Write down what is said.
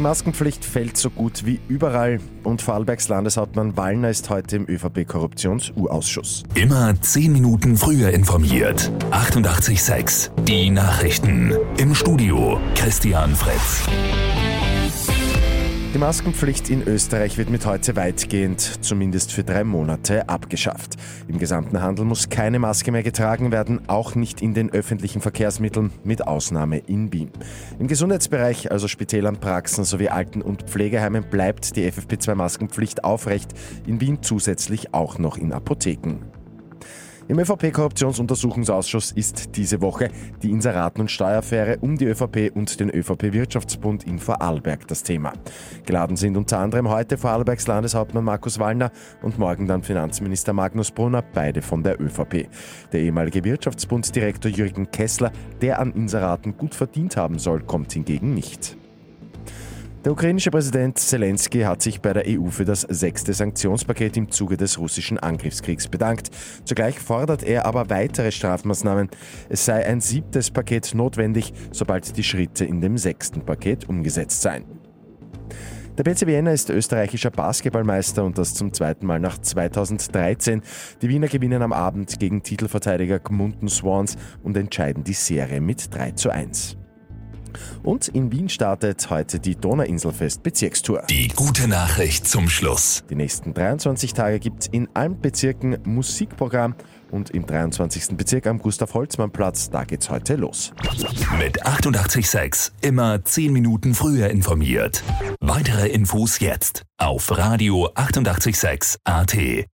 Die Maskenpflicht fällt so gut wie überall und Vorarlbergs Landeshauptmann Wallner ist heute im ÖVP-Korruptions-U-Ausschuss. Immer 10 Minuten früher informiert. 88.6 Die Nachrichten. Im Studio Christian Fritz. Die Maskenpflicht in Österreich wird mit heute weitgehend, zumindest für drei Monate, abgeschafft. Im gesamten Handel muss keine Maske mehr getragen werden, auch nicht in den öffentlichen Verkehrsmitteln, mit Ausnahme in Wien. Im Gesundheitsbereich, also Spitälern, Praxen sowie Alten- und Pflegeheimen, bleibt die FFP2-Maskenpflicht aufrecht, in Wien zusätzlich auch noch in Apotheken. Im ÖVP-Korruptionsuntersuchungsausschuss ist diese Woche die Inseraten- und Steueraffäre um die ÖVP und den ÖVP-Wirtschaftsbund in Vorarlberg das Thema. Geladen sind unter anderem heute Vorarlbergs Landeshauptmann Markus Wallner und morgen dann Finanzminister Magnus Brunner, beide von der ÖVP. Der ehemalige Wirtschaftsbunddirektor Jürgen Kessler, der an Inseraten gut verdient haben soll, kommt hingegen nicht. Der ukrainische Präsident Zelensky hat sich bei der EU für das sechste Sanktionspaket im Zuge des russischen Angriffskriegs bedankt. Zugleich fordert er aber weitere Strafmaßnahmen. Es sei ein siebtes Paket notwendig, sobald die Schritte in dem sechsten Paket umgesetzt seien. Der BC Vienna ist österreichischer Basketballmeister und das zum zweiten Mal nach 2013. Die Wiener gewinnen am Abend gegen Titelverteidiger Gmunden Swans und entscheiden die Serie mit 3 zu 1. Und in Wien startet heute die Donauinselfest Bezirkstour. Die gute Nachricht zum Schluss. Die nächsten 23 Tage gibt es in allen Bezirken Musikprogramm und im 23. Bezirk am Gustav-Holzmann-Platz, da geht's heute los. Mit 886 immer 10 Minuten früher informiert. Weitere Infos jetzt auf Radio 886 AT.